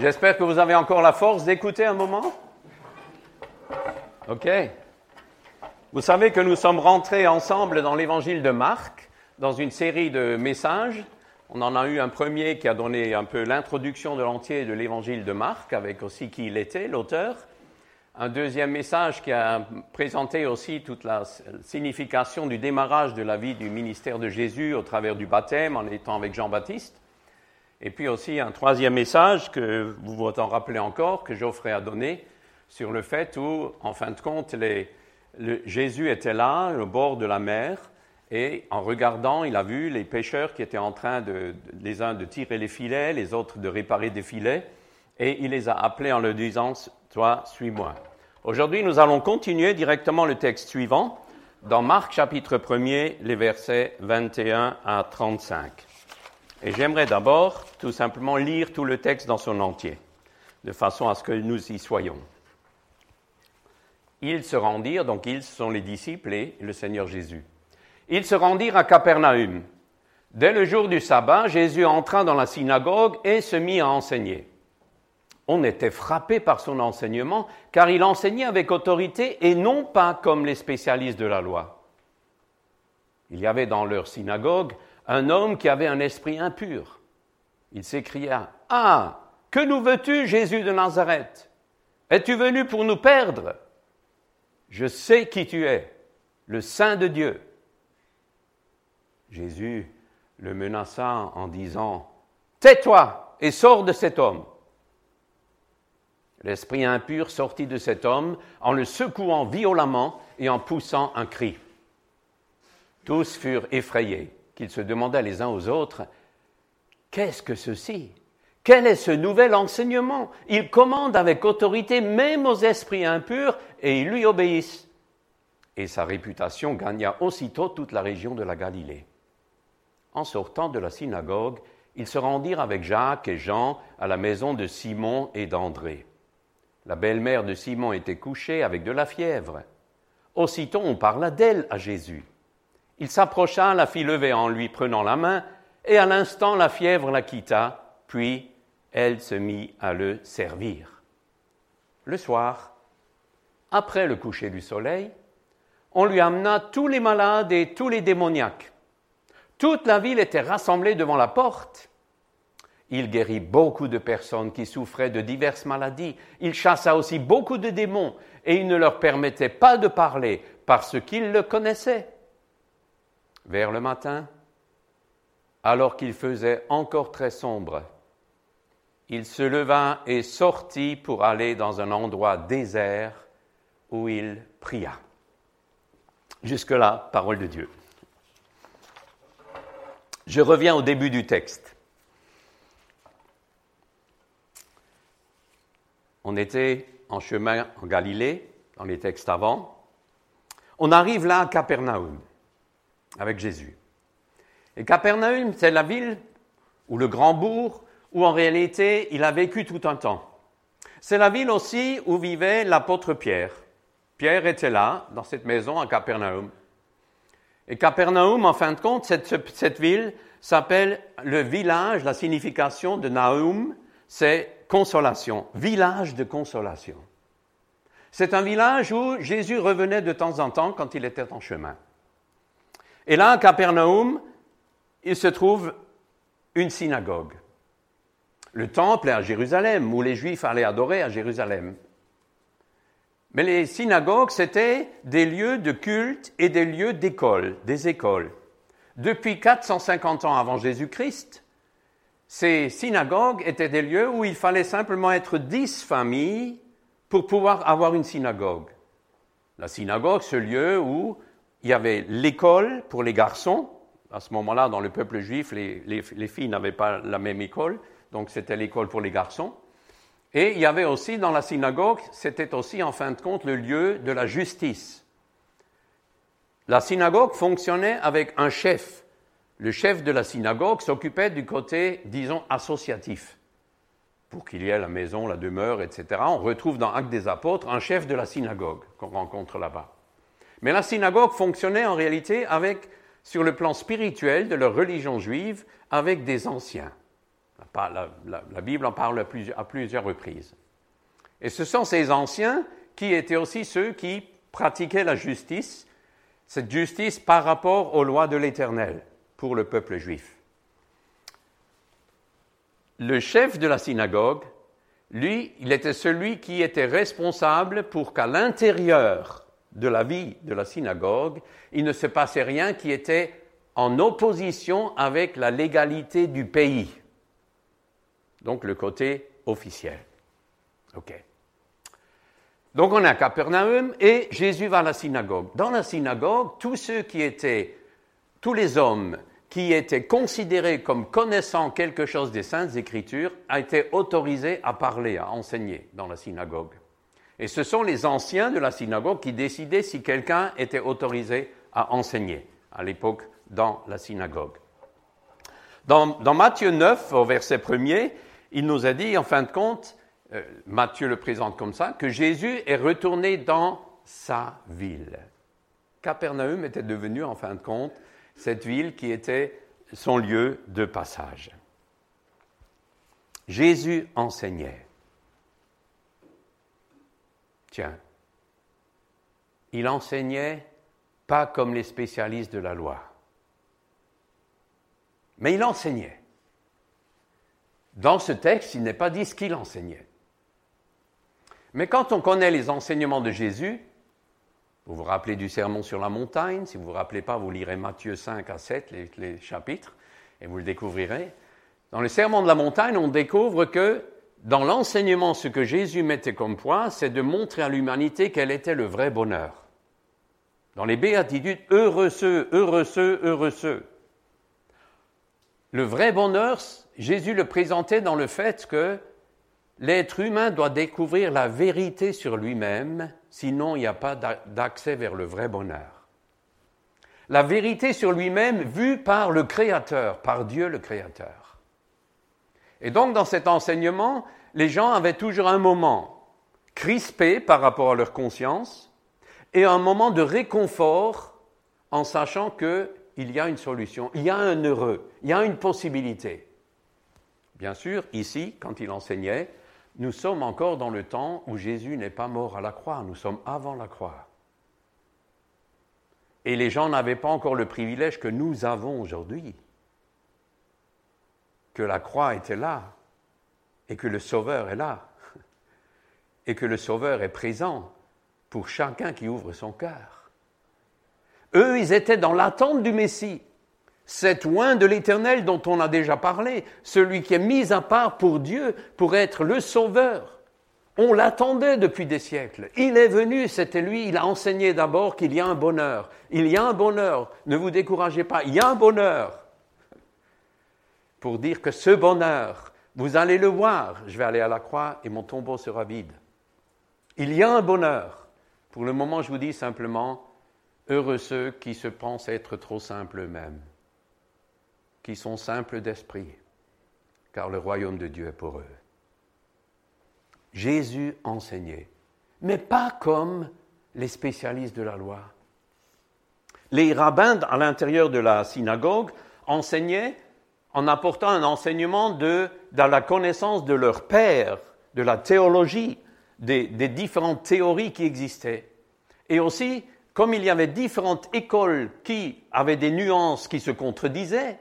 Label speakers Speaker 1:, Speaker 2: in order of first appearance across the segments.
Speaker 1: J'espère que vous avez encore la force d'écouter un moment. OK. Vous savez que nous sommes rentrés ensemble dans l'évangile de Marc, dans une série de messages. On en a eu un premier qui a donné un peu l'introduction de l'entier de l'évangile de Marc, avec aussi qui il était, l'auteur. Un deuxième message qui a présenté aussi toute la signification du démarrage de la vie du ministère de Jésus au travers du baptême, en étant avec Jean-Baptiste. Et puis aussi un troisième message que vous vous en rappelez encore, que Geoffrey a donné, sur le fait où, en fin de compte, Jésus était là, au bord de la mer, et en regardant, il a vu les pêcheurs qui étaient en train, les uns de tirer les filets, les autres de réparer des filets, et il les a appelés en leur disant, toi, suis-moi. Aujourd'hui, nous allons continuer directement le texte suivant, dans Marc chapitre 1er, les versets 21 à 35. Et j'aimerais d'abord tout simplement lire tout le texte dans son entier, de façon à ce que nous y soyons. Ils se rendirent, donc ils sont les disciples et le Seigneur Jésus. Ils se rendirent à Capernaum. Dès le jour du sabbat, Jésus entra dans la synagogue et se mit à enseigner. On était frappé par son enseignement, car il enseignait avec autorité et non pas comme les spécialistes de la loi. Il y avait dans leur synagogue un homme qui avait un esprit impur. Il s'écria, Ah, que nous veux-tu, Jésus de Nazareth? Es-tu venu pour nous perdre? Je sais qui tu es, le Saint de Dieu. Jésus le menaça en disant, Tais-toi et sors de cet homme. L'esprit impur sortit de cet homme en le secouant violemment et en poussant un cri. Tous furent effrayés qu'ils se demandaient les uns aux autres, Qu'est-ce que ceci? Quel est ce nouvel enseignement? Il commande avec autorité même aux esprits impurs et ils lui obéissent. Et sa réputation gagna aussitôt toute la région de la Galilée. En sortant de la synagogue, ils se rendirent avec Jacques et Jean à la maison de Simon et d'André. La belle-mère de Simon était couchée avec de la fièvre. Aussitôt on parla d'elle à Jésus. Il s'approcha, la fit lever en lui prenant la main, et à l'instant la fièvre la quitta, puis elle se mit à le servir. Le soir, après le coucher du soleil, on lui amena tous les malades et tous les démoniaques. Toute la ville était rassemblée devant la porte. Il guérit beaucoup de personnes qui souffraient de diverses maladies. Il chassa aussi beaucoup de démons et il ne leur permettait pas de parler parce qu'ils le connaissaient. Vers le matin, alors qu'il faisait encore très sombre, il se leva et sortit pour aller dans un endroit désert où il pria. Jusque-là, parole de Dieu. Je reviens au début du texte. On était en chemin en Galilée, dans les textes avant. On arrive là à Capernaum avec Jésus. Et Capernaum, c'est la ville ou le grand bourg où en réalité il a vécu tout un temps. C'est la ville aussi où vivait l'apôtre Pierre. Pierre était là, dans cette maison à Capernaum. Et Capernaum, en fin de compte, cette, ville s'appelle le village, la signification de Naum, c'est consolation, village de consolation. C'est un village où Jésus revenait de temps en temps quand il était en chemin. Et là, à Capernaum, il se trouve une synagogue. Le temple est à Jérusalem, où les Juifs allaient adorer à Jérusalem. Mais les synagogues, c'était des lieux de culte et des lieux d'école, des écoles. Depuis 450 ans avant Jésus-Christ, ces synagogues étaient des lieux où il fallait simplement être dix familles pour pouvoir avoir une synagogue. La synagogue, ce lieu où il y avait l'école pour les garçons. À ce moment-là, dans le peuple juif, les, filles n'avaient pas la même école. donc c'était l'école pour les garçons. Et il y avait aussi dans la synagogue, c'était aussi en fin de compte le lieu de la justice. La synagogue fonctionnait avec un chef. Le chef de la synagogue s'occupait du côté, disons, associatif. Pour qu'il y ait la maison, la demeure, etc. On retrouve dans Actes des Apôtres un chef de la synagogue qu'on rencontre là-bas. Mais la synagogue fonctionnait en réalité avec, sur le plan spirituel de leur religion juive, avec des anciens. La, Bible en parle à plusieurs, reprises. Et ce sont ces anciens qui étaient aussi ceux qui pratiquaient la justice, cette justice par rapport aux lois de l'Éternel pour le peuple juif. Le chef de la synagogue, lui, il était celui qui était responsable pour qu'à l'intérieur de la vie de la synagogue, il ne se passait rien qui était en opposition avec la légalité du pays. Donc le côté officiel. OK. Donc on est à Capernaum et Jésus va à la synagogue. Dans la synagogue, tous ceux qui étaient, tous les hommes qui étaient considérés comme connaissant quelque chose des Saintes Écritures, a été autorisés à parler, à enseigner dans la synagogue. Et ce sont les anciens de la synagogue qui décidaient si quelqu'un était autorisé à enseigner à l'époque dans la synagogue. Dans, Matthieu 9, au verset 1er, il nous a dit, en fin de compte, euh, Matthieu le présente comme ça, que Jésus est retourné dans sa ville. Capernaum était devenu, en fin de compte, cette ville qui était son lieu de passage. Jésus enseignait. Tiens, il enseignait pas comme les spécialistes de la loi, mais il enseignait. Dans ce texte, il n'est pas dit ce qu'il enseignait. Mais quand on connaît les enseignements de Jésus, vous vous rappelez du sermon sur la montagne, si vous ne vous rappelez pas, vous lirez Matthieu 5 à 7, les, chapitres, et vous le découvrirez. Dans le sermon de la montagne, on découvre que dans l'enseignement, ce que Jésus mettait comme point, c'est de montrer à l'humanité quel était le vrai bonheur. Dans les béatitudes, heureux ceux, heureux ceux, heureux ceux. Le vrai bonheur, Jésus le présentait dans le fait que l'être humain doit découvrir la vérité sur lui-même, sinon il n'y a pas d'accès vers le vrai bonheur. La vérité sur lui-même vue par le Créateur, par Dieu le Créateur. Et donc dans cet enseignement, les gens avaient toujours un moment crispé par rapport à leur conscience et un moment de réconfort en sachant qu'il y a une solution, il y a un heureux, il y a une possibilité. Bien sûr, ici, quand il enseignait, nous sommes encore dans le temps où Jésus n'est pas mort à la croix, nous sommes avant la croix. Et les gens n'avaient pas encore le privilège que nous avons aujourd'hui, que la croix était là, et que le Sauveur est là, et que le Sauveur est présent pour chacun qui ouvre son cœur. Eux, ils étaient dans l'attente du Messie cet oin de l'Éternel dont on a déjà parlé, celui qui est mis à part pour Dieu pour être le Sauveur. On l'attendait depuis des siècles. Il est venu, c'était lui, il a enseigné d'abord qu'il y a un bonheur. Il y a un bonheur, ne vous découragez pas, il y a un bonheur. Pour dire que ce bonheur, vous allez le voir, je vais aller à la croix et mon tombeau sera vide. Il y a un bonheur. Pour le moment, je vous dis simplement, heureux ceux qui se pensent être trop simples eux-mêmes qui sont simples d'esprit, car le royaume de Dieu est pour eux. Jésus enseignait, mais pas comme les spécialistes de la loi. Les rabbins à l'intérieur de la synagogue enseignaient en apportant un enseignement de, dans la connaissance de leur père, de la théologie, des, des différentes théories qui existaient. Et aussi, comme il y avait différentes écoles qui avaient des nuances qui se contredisaient,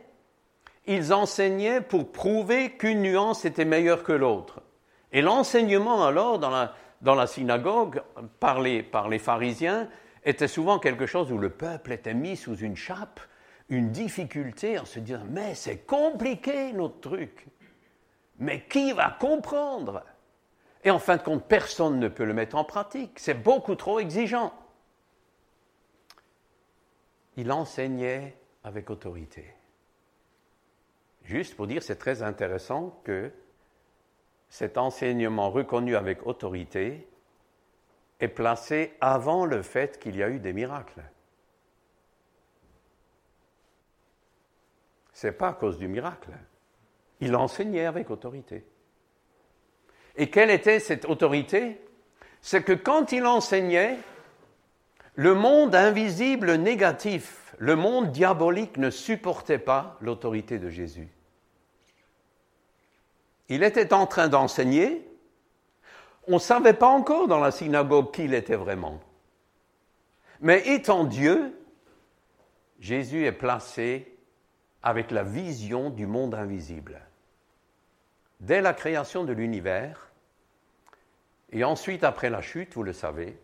Speaker 1: ils enseignaient pour prouver qu'une nuance était meilleure que l'autre. Et l'enseignement alors dans la, dans la synagogue par les, par les pharisiens était souvent quelque chose où le peuple était mis sous une chape, une difficulté en se disant mais c'est compliqué notre truc. Mais qui va comprendre? Et en fin de compte, personne ne peut le mettre en pratique. C'est beaucoup trop exigeant. Il enseignait avec autorité. Juste pour dire, c'est très intéressant que cet enseignement reconnu avec autorité est placé avant le fait qu'il y a eu des miracles. Ce n'est pas à cause du miracle. Il enseignait avec autorité. Et quelle était cette autorité? C'est que quand il enseignait, le monde invisible négatif, le monde diabolique ne supportait pas l'autorité de Jésus. Il était en train d'enseigner, on ne savait pas encore dans la synagogue qui il était vraiment. Mais étant Dieu, Jésus est placé avec la vision du monde invisible. Dès la création de l'univers, et ensuite après la chute, vous le savez,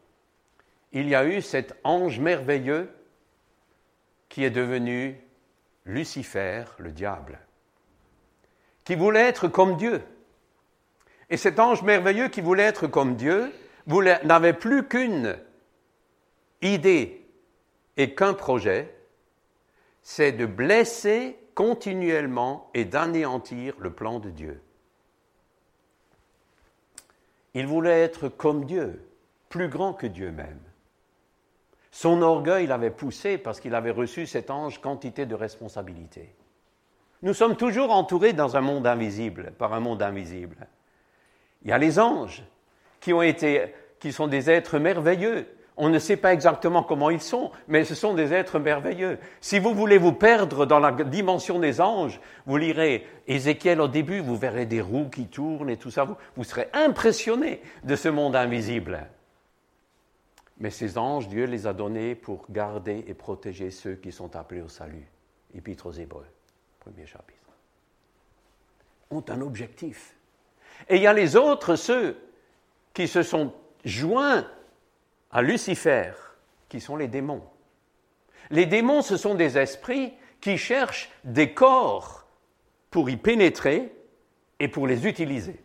Speaker 1: il y a eu cet ange merveilleux qui est devenu Lucifer, le diable, qui voulait être comme Dieu. Et cet ange merveilleux qui voulait être comme Dieu n'avait plus qu'une idée et qu'un projet, c'est de blesser continuellement et d'anéantir le plan de Dieu. Il voulait être comme Dieu, plus grand que Dieu même. Son orgueil l'avait poussé parce qu'il avait reçu cet ange quantité de responsabilités. Nous sommes toujours entourés dans un monde invisible, par un monde invisible. Il y a les anges qui qui sont des êtres merveilleux, on ne sait pas exactement comment ils sont, mais ce sont des êtres merveilleux. Si vous voulez vous perdre dans la dimension des anges, vous lirez Ézéchiel au début, vous verrez des roues qui tournent et tout ça, vous, serez impressionné de ce monde invisible. Mais ces anges, Dieu les a donnés pour garder et protéger ceux qui sont appelés au salut. Épître aux Hébreux, premier chapitre. Ont un objectif. Et il y a les autres, ceux qui se sont joints à Lucifer, qui sont les démons. Les démons, ce sont des esprits qui cherchent des corps pour y pénétrer et pour les utiliser.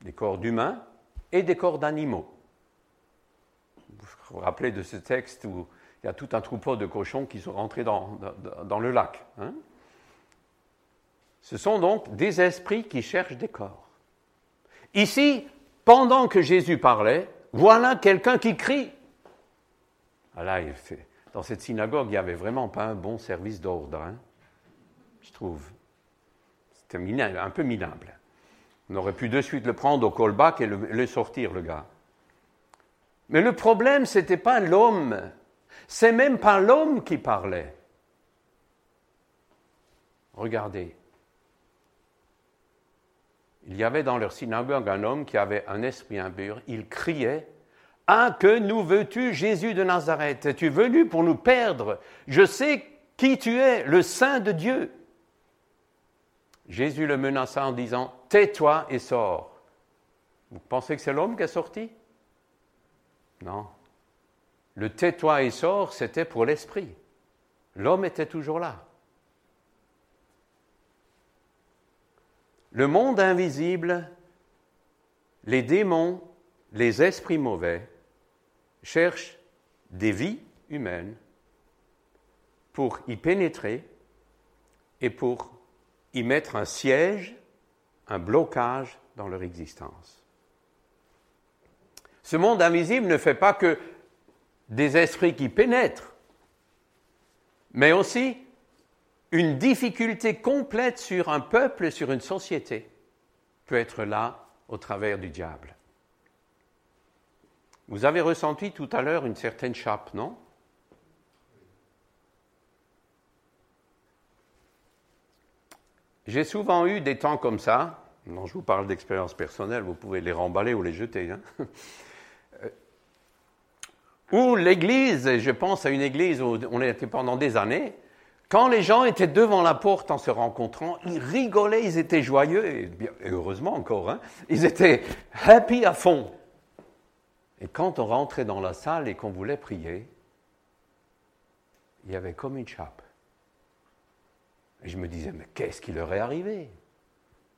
Speaker 1: Des corps d'humains et des corps d'animaux. Vous vous rappelez de ce texte où il y a tout un troupeau de cochons qui sont rentrés dans, le lac. Hein. Ce sont donc des esprits qui cherchent des corps. Ici, pendant que Jésus parlait, voilà quelqu'un qui crie. Ah là, dans cette synagogue, il n'y avait vraiment pas un bon service d'ordre, hein, je trouve. C'était un peu minable. On aurait pu de suite le prendre au callback et le, sortir, le gars. Mais le problème, ce n'était pas l'homme. C'est même pas l'homme qui parlait. Regardez. Il y avait dans leur synagogue un homme qui avait un esprit impur. Il criait Ah, que nous veux-tu, Jésus de Nazareth? Es-tu venu pour nous perdre? Je sais qui tu es, le Saint de Dieu. Jésus le menaça en disant Tais-toi et sors. Vous pensez que c'est l'homme qui est sorti? Non. Le tais-toi et sors, c'était pour l'esprit. L'homme était toujours là. Le monde invisible, les démons, les esprits mauvais cherchent des vies humaines pour y pénétrer et pour y mettre un siège, un blocage dans leur existence. Ce monde invisible ne fait pas que des esprits qui pénètrent, mais aussi une difficulté complète sur un peuple, sur une société, peut être là au travers du diable. Vous avez ressenti tout à l'heure une certaine chape, non? J'ai souvent eu des temps comme ça, non, je vous parle d'expérience personnelle, vous pouvez les remballer ou les jeter, hein euh, où l'Église, je pense à une Église où on était pendant des années, quand les gens étaient devant la porte en se rencontrant, ils rigolaient, ils étaient joyeux, et, heureusement encore, hein, ils étaient happy à fond. Et quand on rentrait dans la salle et qu'on voulait prier, il y avait comme une chape. Et je me disais, mais qu'est-ce qui leur est arrivé?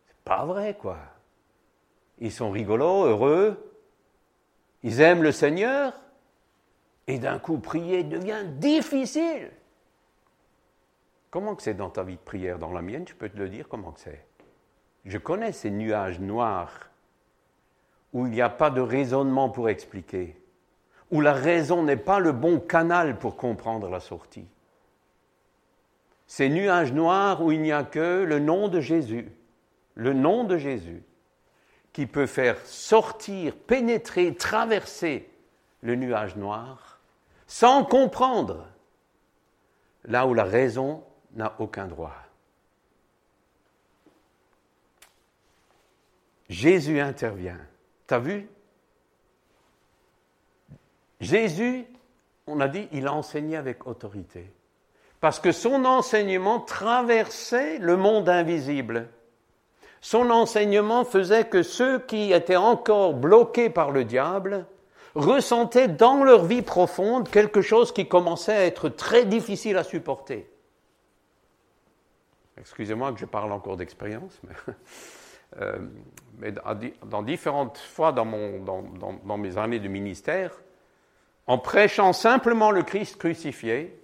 Speaker 1: C'est pas vrai, quoi. Ils sont rigolos, heureux, ils aiment le Seigneur, et d'un coup, prier devient difficile. Comment que c'est dans ta vie de prière Dans la mienne, tu peux te le dire comment que c'est? Je connais ces nuages noirs où il n'y a pas de raisonnement pour expliquer, où la raison n'est pas le bon canal pour comprendre la sortie. Ces nuages noirs où il n'y a que le nom de Jésus, le nom de Jésus, qui peut faire sortir, pénétrer, traverser le nuage noir sans comprendre là où la raison n'a aucun droit. Jésus intervient. T'as vu? Jésus, on a dit, il a enseigné avec autorité. Parce que son enseignement traversait le monde invisible. Son enseignement faisait que ceux qui étaient encore bloqués par le diable ressentaient dans leur vie profonde quelque chose qui commençait à être très difficile à supporter. Excusez-moi que je parle encore d'expérience, mais, euh, mais, dans différentes fois dans, mon, dans, dans mes années de ministère, en prêchant simplement le Christ crucifié,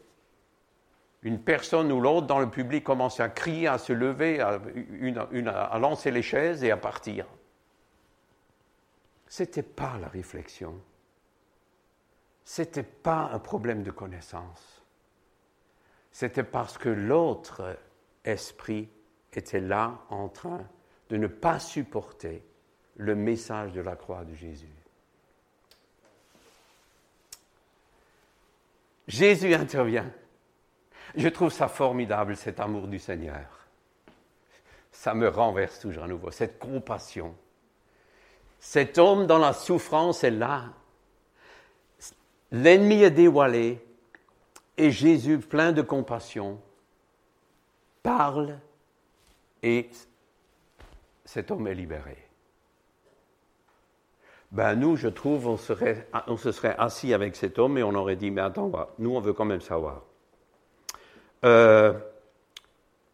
Speaker 1: une personne ou l'autre dans le public commençait à crier, à se lever, à, à lancer les chaises et à partir. Ce n'était pas la réflexion. Ce n'était pas un problème de connaissance. C'était parce que l'autre esprit était là en train de ne pas supporter le message de la croix de Jésus. Jésus intervient. Je trouve ça formidable, cet amour du Seigneur. Ça me renverse toujours à nouveau, cette compassion. Cet homme dans la souffrance est là. L'ennemi est dévoilé et Jésus, plein de compassion, parle et cet homme est libéré. Ben nous, je trouve, on, se serait assis avec cet homme et on aurait dit, mais attends, nous, on veut quand même savoir. Euh,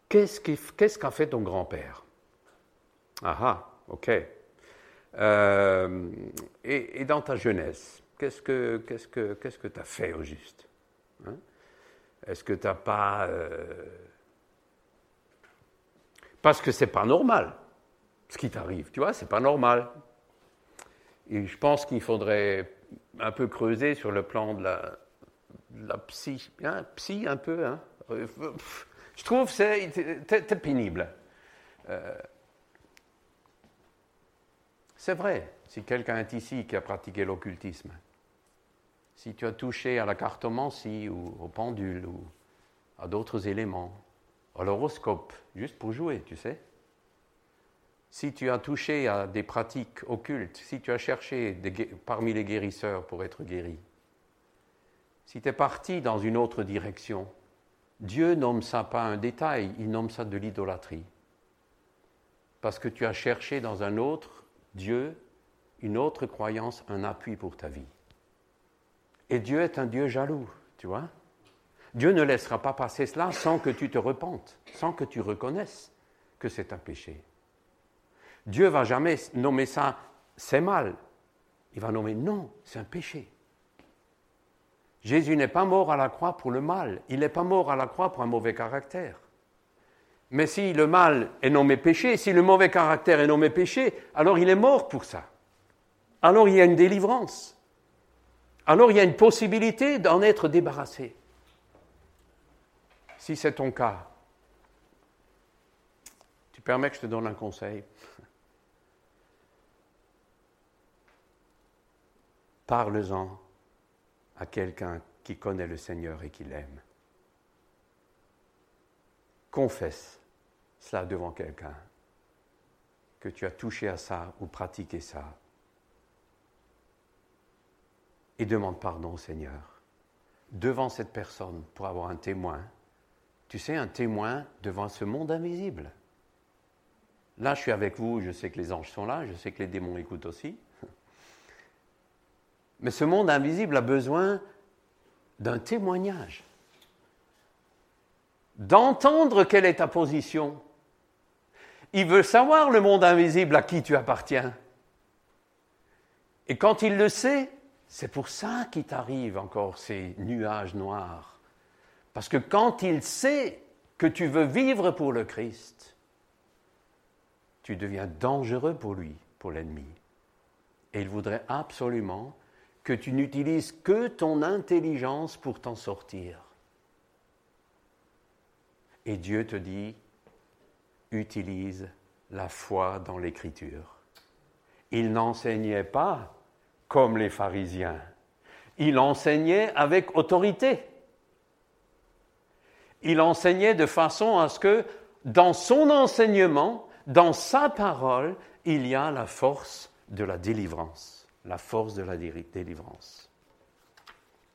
Speaker 1: qu'est-ce qu'a fait ton grand-père? Ah ah, ok. Euh, et, dans ta jeunesse, qu'est-ce que qu'est-ce que qu'est-ce que tu as fait au juste hein? Est-ce que tu n'as pas euh, parce que c'est pas normal ce qui t'arrive, tu vois, c'est pas normal. Et je pense qu'il faudrait un peu creuser sur le plan de la, psy, hein, psy un peu, hein, je trouve que c'est pénible. Euh, c'est vrai, si quelqu'un est ici qui a pratiqué l'occultisme, si tu as touché à la cartomancie ou au pendule ou à d'autres éléments, l'horoscope, juste pour jouer, tu sais. Si tu as touché à des pratiques occultes, si tu as cherché parmi les guérisseurs pour être guéri, si tu es parti dans une autre direction, Dieu nomme ça pas un détail, il nomme ça de l'idolâtrie. Parce que tu as cherché dans un autre Dieu, une autre croyance, un appui pour ta vie. Et Dieu est un Dieu jaloux, tu vois. Dieu ne laissera pas passer cela sans que tu te repentes, sans que tu reconnaisses que c'est un péché. Dieu va jamais nommer ça c'est mal. Il va nommer non, c'est un péché. Jésus n'est pas mort à la croix pour le mal, il n'est pas mort à la croix pour un mauvais caractère. Mais si le mal est nommé péché, si le mauvais caractère est nommé péché, alors il est mort pour ça. Alors il y a une délivrance. Alors il y a une possibilité d'en être débarrassé. Si c'est ton cas, tu permets que je te donne un conseil. Parle-en à quelqu'un qui connaît le Seigneur et qui l'aime. Confesse cela devant quelqu'un, que tu as touché à ça ou pratiqué ça. Et demande pardon au Seigneur devant cette personne pour avoir un témoin. Tu sais, un témoin devant ce monde invisible. Là, je suis avec vous, je sais que les anges sont là, je sais que les démons écoutent aussi. Mais ce monde invisible a besoin d'un témoignage, d'entendre quelle est ta position. Il veut savoir le monde invisible à qui tu appartiens. Et quand il le sait, c'est pour ça qu'il t'arrive encore ces nuages noirs. Parce que quand il sait que tu veux vivre pour le Christ, tu deviens dangereux pour lui, pour l'ennemi. Et il voudrait absolument que tu n'utilises que ton intelligence pour t'en sortir. Et Dieu te dit, utilise la foi dans l'Écriture. Il n'enseignait pas comme les pharisiens. Il enseignait avec autorité. Il enseignait de façon à ce que dans son enseignement, dans sa parole, il y a la force de la délivrance. La force de la délivrance.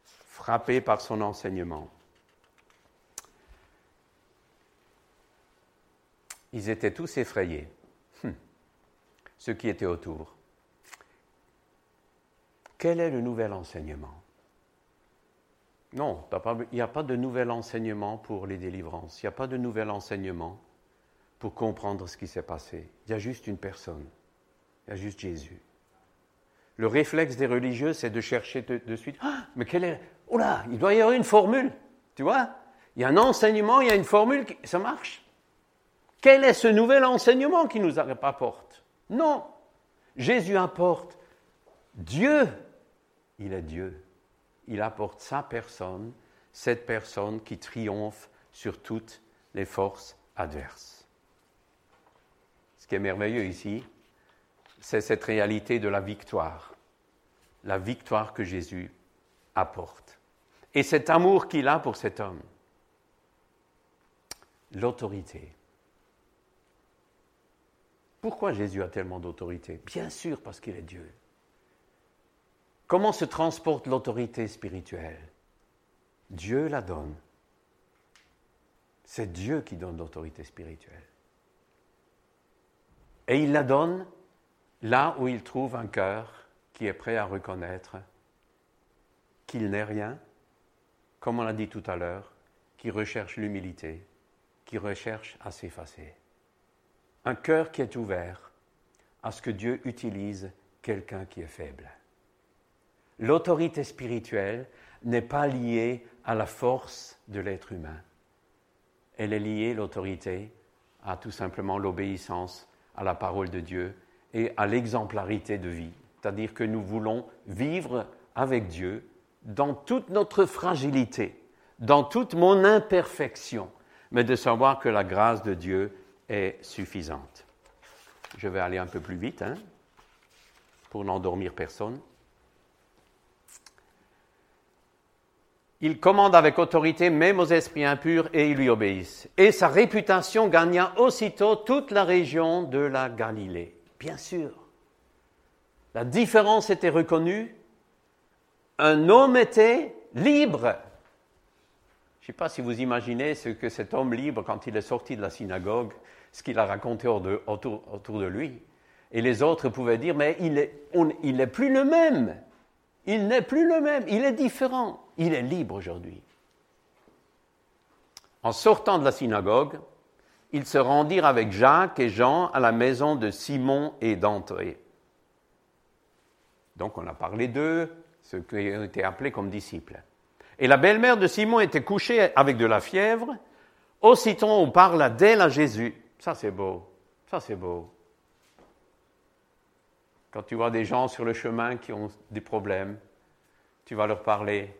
Speaker 1: Frappé par son enseignement. Ils étaient tous effrayés, hum. ceux qui étaient autour. Quel est le nouvel enseignement? Non, il n'y a pas de nouvel enseignement pour les délivrances. Il n'y a pas de nouvel enseignement pour comprendre ce qui s'est passé. Il y a juste une personne. Il y a juste Jésus. Le réflexe des religieux, c'est de chercher de, suite. Ah, mais quel est. Oh là, il doit y avoir une formule. Tu vois? Il y a un enseignement, il y a une formule, ça marche? Quel est ce nouvel enseignement qui nous apporte? Non. Jésus apporte Dieu il est Dieu. Il apporte sa personne, cette personne qui triomphe sur toutes les forces adverses. Ce qui est merveilleux ici, c'est cette réalité de la victoire, la victoire que Jésus apporte. Et cet amour qu'il a pour cet homme, l'autorité. Pourquoi Jésus a tellement d'autorité? Bien sûr parce qu'il est Dieu. Comment se transporte l'autorité spirituelle? Dieu la donne. C'est Dieu qui donne l'autorité spirituelle. Et il la donne là où il trouve un cœur qui est prêt à reconnaître qu'il n'est rien, comme on l'a dit tout à l'heure, qui recherche l'humilité, qui recherche à s'effacer. Un cœur qui est ouvert à ce que Dieu utilise quelqu'un qui est faible l'autorité spirituelle n'est pas liée à la force de l'être humain. Elle est liée, l'autorité, à tout simplement l'obéissance à la parole de Dieu et à l'exemplarité de vie. C'est-à-dire que nous voulons vivre avec Dieu dans toute notre fragilité, dans toute mon imperfection, mais de savoir que la grâce de Dieu est suffisante. Je vais aller un peu plus vite hein, pour n'endormir personne. Il commande avec autorité même aux esprits impurs et ils lui obéissent. Et sa réputation gagna aussitôt toute la région de la Galilée. Bien sûr. La différence était reconnue. Un homme était libre. Je ne sais pas si vous imaginez ce que cet homme libre, quand il est sorti de la synagogue, ce qu'il a raconté autour, de lui. Et les autres pouvaient dire, mais il n'est plus le même. Il n'est plus le même, il est différent, il est libre aujourd'hui. En sortant de la synagogue, ils se rendirent avec Jacques et Jean à la maison de Simon et d'André. Donc on a parlé d'eux, ceux qui ont été appelés comme disciples. Et la belle-mère de Simon était couchée avec de la fièvre. Aussitôt on parla d'elle à Jésus. Ça c'est beau, ça c'est beau. Quand tu vois des gens sur le chemin qui ont des problèmes, tu vas leur parler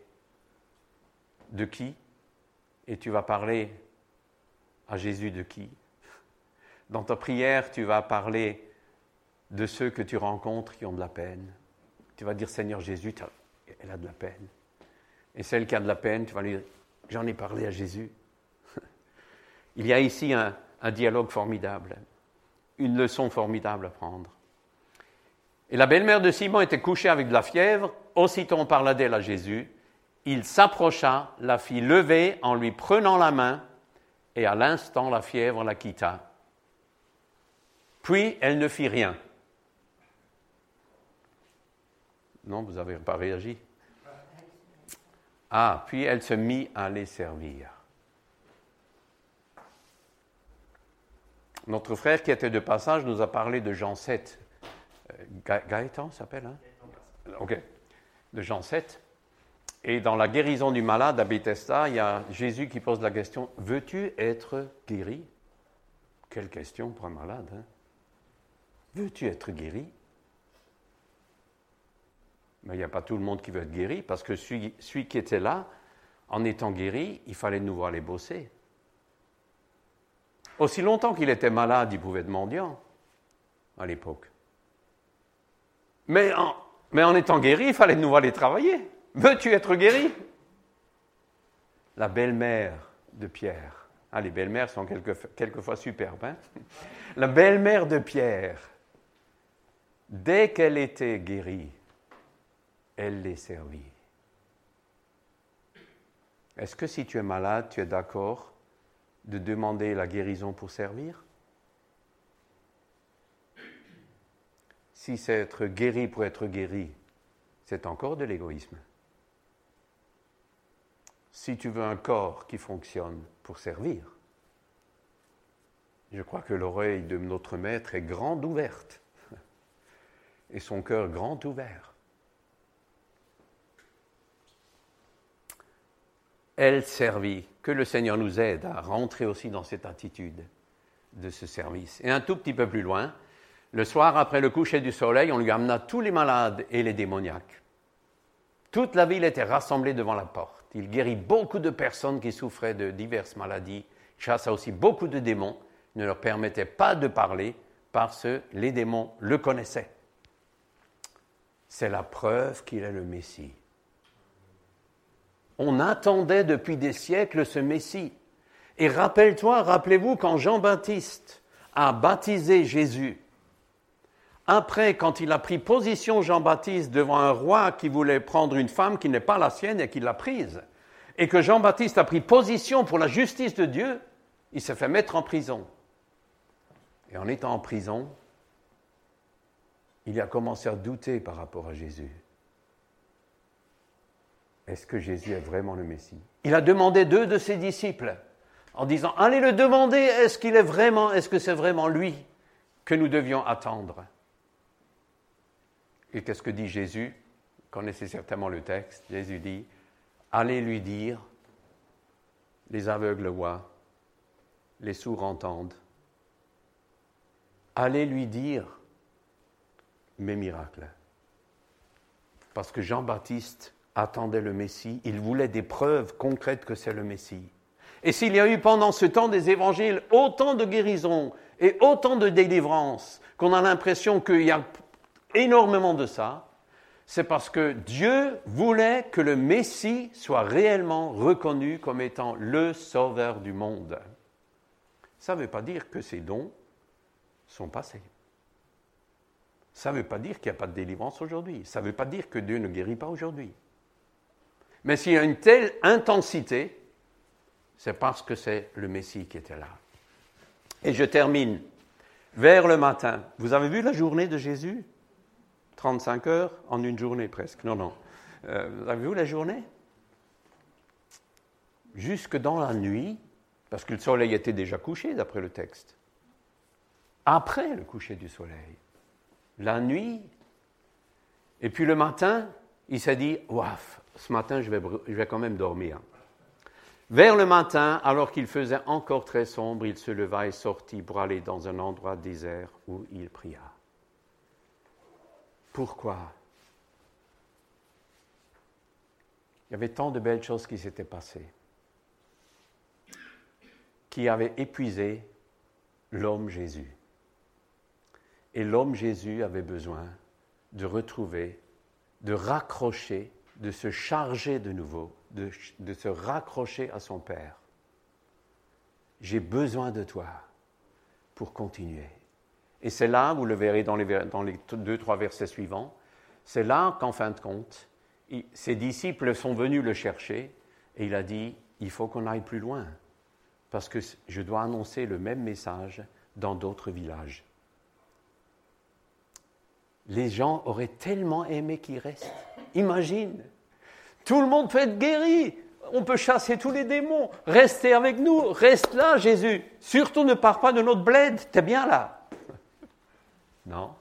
Speaker 1: de qui Et tu vas parler à Jésus de qui Dans ta prière, tu vas parler de ceux que tu rencontres qui ont de la peine. Tu vas dire Seigneur Jésus, elle a de la peine. Et celle qui a de la peine, tu vas lui dire J'en ai parlé à Jésus. Il y a ici un, un dialogue formidable, une leçon formidable à prendre. Et la belle-mère de Simon était couchée avec de la fièvre. Aussitôt on parla d'elle à Jésus. Il s'approcha, la fit lever en lui prenant la main, et à l'instant la fièvre la quitta. Puis elle ne fit rien. Non, vous n'avez pas réagi. Ah, puis elle se mit à les servir. Notre frère qui était de passage nous a parlé de Jean 7, Gaëtan s'appelle, hein? Ok, de Jean 7. Et dans la guérison du malade à Bethesda, il y a Jésus qui pose la question Veux-tu être guéri? Quelle question pour un malade. Hein? Veux-tu être guéri? Mais il n'y a pas tout le monde qui veut être guéri, parce que celui qui était là, en étant guéri, il fallait nous voir aller bosser. Aussi longtemps qu'il était malade, il pouvait être mendiant à l'époque. Mais en, étant guéri, il fallait de nouveau aller travailler. Veux-tu être guéri? La belle-mère de Pierre. Ah, les belles-mères sont quelquefois superbes. Hein? La belle-mère de Pierre, dès qu'elle était guérie, elle les servit. Est-ce que si tu es malade, tu es d'accord de demander la guérison pour servir? Si c'est être guéri pour être guéri, c'est encore de l'égoïsme. Si tu veux un corps qui fonctionne pour servir, je crois que l'oreille de notre Maître est grande ouverte et son cœur grand ouvert. Elle servit. Que le Seigneur nous aide à rentrer aussi dans cette attitude de ce service. Et un tout petit peu plus loin, le soir après le coucher du soleil, on lui amena tous les malades et les démoniaques. Toute la ville était rassemblée devant la porte. Il guérit beaucoup de personnes qui souffraient de diverses maladies, chassa aussi beaucoup de démons, ne leur permettait pas de parler parce que les démons le connaissaient. C'est la preuve qu'il est le Messie. On attendait depuis des siècles ce Messie. Et rappelle-toi, rappelez-vous, quand Jean-Baptiste a baptisé Jésus, après, quand il a pris position, Jean-Baptiste, devant un roi qui voulait prendre une femme qui n'est pas la sienne et qui l'a prise, et que Jean-Baptiste a pris position pour la justice de Dieu, il s'est fait mettre en prison. Et en étant en prison, il a commencé à douter par rapport à Jésus. Est-ce que Jésus est vraiment le Messie? Il a demandé deux de ses disciples en disant Allez le demander, est-ce qu'il est vraiment, est-ce que c'est vraiment lui que nous devions attendre? Et qu'est-ce que dit Jésus? Vous connaissez certainement le texte. Jésus dit Allez lui dire les aveugles voient, les sourds entendent. Allez lui dire mes miracles. Parce que Jean-Baptiste attendait le Messie, il voulait des preuves concrètes que c'est le Messie. Et s'il y a eu pendant ce temps des évangiles autant de guérisons et autant de délivrances qu'on a l'impression qu'il y a énormément de ça, c'est parce que Dieu voulait que le Messie soit réellement reconnu comme étant le sauveur du monde. Ça ne veut pas dire que ces dons sont passés. Ça ne veut pas dire qu'il n'y a pas de délivrance aujourd'hui. Ça ne veut pas dire que Dieu ne guérit pas aujourd'hui. Mais s'il y a une telle intensité, c'est parce que c'est le Messie qui était là. Et je termine. Vers le matin, vous avez vu la journée de Jésus? 35 heures en une journée presque. Non, non. Euh, vous la journée? Jusque dans la nuit, parce que le soleil était déjà couché d'après le texte. Après le coucher du soleil. La nuit. Et puis le matin, il s'est dit, Waf, ce matin, je vais, je vais quand même dormir. Vers le matin, alors qu'il faisait encore très sombre, il se leva et sortit pour aller dans un endroit désert où il pria. Pourquoi? Il y avait tant de belles choses qui s'étaient passées, qui avaient épuisé l'homme Jésus. Et l'homme Jésus avait besoin de retrouver, de raccrocher de se charger de nouveau, de, se raccrocher à son Père. J'ai besoin de toi pour continuer. Et c'est là, vous le verrez dans les, deux, trois versets suivants, c'est là qu'en fin de compte, ses disciples sont venus le chercher et il a dit, il faut qu'on aille plus loin, parce que je dois annoncer le même message dans d'autres villages. Les gens auraient tellement aimé qu'il reste. Imagine, tout le monde peut être guéri. On peut chasser tous les démons. Restez avec nous. Reste là, Jésus. Surtout ne pars pas de notre bled. T'es bien là. Non.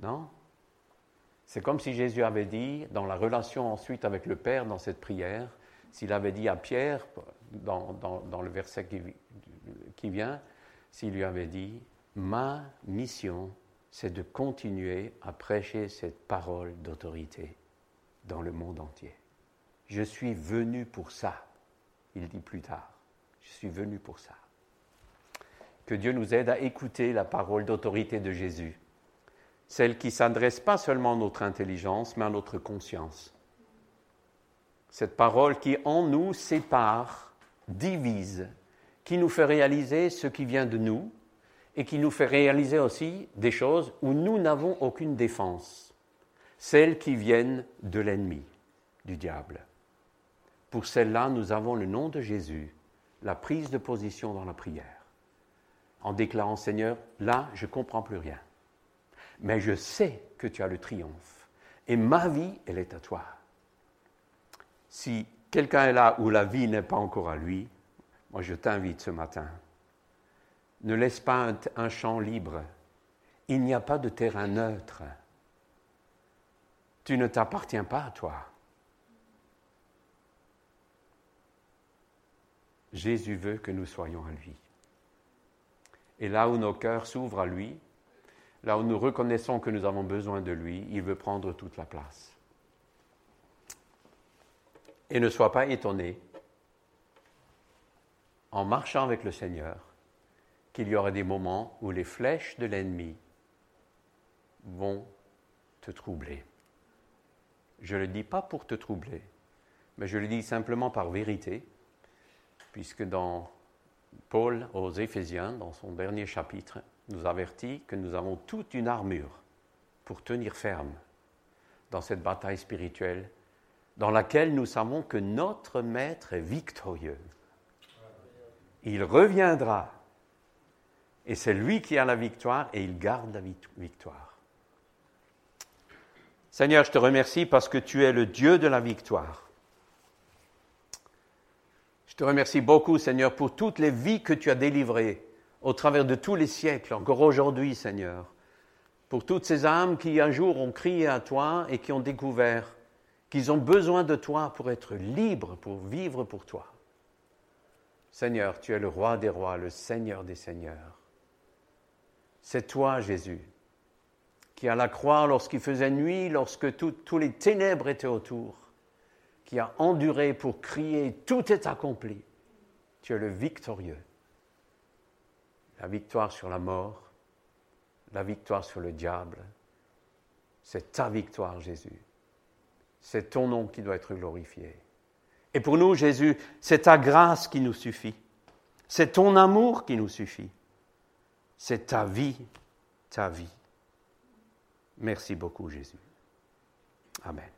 Speaker 1: Non. C'est comme si Jésus avait dit, dans la relation ensuite avec le Père dans cette prière, s'il avait dit à Pierre, dans, le verset qui, qui vient, s'il lui avait dit, ma mission, c'est de continuer à prêcher cette parole d'autorité dans le monde entier. Je suis venu pour ça, il dit plus tard. Je suis venu pour ça. Que Dieu nous aide à écouter la parole d'autorité de Jésus, celle qui s'adresse pas seulement à notre intelligence, mais à notre conscience. Cette parole qui en nous sépare, divise, qui nous fait réaliser ce qui vient de nous et qui nous fait réaliser aussi des choses où nous n'avons aucune défense, celles qui viennent de l'ennemi, du diable. Pour celles-là, nous avons le nom de Jésus, la prise de position dans la prière, en déclarant Seigneur, là, je ne comprends plus rien, mais je sais que tu as le triomphe, et ma vie, elle est à toi. Si quelqu'un est là où la vie n'est pas encore à lui, moi je t'invite ce matin, ne laisse pas un, champ libre. Il n'y a pas de terrain neutre. Tu ne t'appartiens pas à toi. Jésus veut que nous soyons à lui. Et là où nos cœurs s'ouvrent à lui, là où nous reconnaissons que nous avons besoin de lui, il veut prendre toute la place. Et ne sois pas étonné, en marchant avec le Seigneur, qu'il y aura des moments où les flèches de l'ennemi vont te troubler. Je ne le dis pas pour te troubler, mais je le dis simplement par vérité, puisque dans Paul aux Éphésiens, dans son dernier chapitre, nous avertit que nous avons toute une armure pour tenir ferme dans cette bataille spirituelle dans laquelle nous savons que notre Maître est victorieux. Il reviendra et c'est lui qui a la victoire et il garde la victoire. Seigneur, je te remercie parce que tu es le Dieu de la victoire. Je te remercie beaucoup, Seigneur, pour toutes les vies que tu as délivrées au travers de tous les siècles, encore aujourd'hui, Seigneur. Pour toutes ces âmes qui un jour ont crié à toi et qui ont découvert qu'ils ont besoin de toi pour être libres, pour vivre pour toi. Seigneur, tu es le roi des rois, le Seigneur des seigneurs. C'est toi, Jésus, qui à la croix, lorsqu'il faisait nuit, lorsque tous les ténèbres étaient autour, qui a enduré pour crier Tout est accompli. Tu es le victorieux. La victoire sur la mort, la victoire sur le diable, c'est ta victoire, Jésus. C'est ton nom qui doit être glorifié. Et pour nous, Jésus, c'est ta grâce qui nous suffit. C'est ton amour qui nous suffit. C'est ta vie, ta vie. Merci beaucoup, Jésus. Amen.